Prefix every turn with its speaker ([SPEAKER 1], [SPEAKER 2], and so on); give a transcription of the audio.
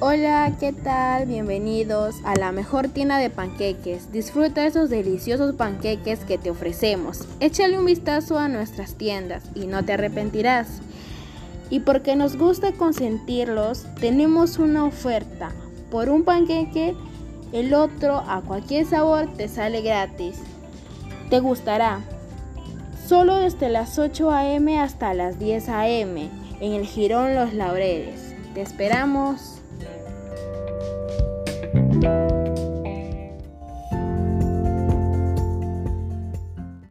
[SPEAKER 1] Hola, ¿qué tal? Bienvenidos a la mejor tienda de panqueques. Disfruta esos deliciosos panqueques que te ofrecemos. Échale un vistazo a nuestras tiendas y no te arrepentirás. Y porque nos gusta consentirlos, tenemos una oferta. Por un panqueque, el otro a cualquier sabor te sale gratis. Te gustará. Solo desde las 8 a.m. hasta las 10 a.m. en el Girón Los Laureles. Te esperamos. thank you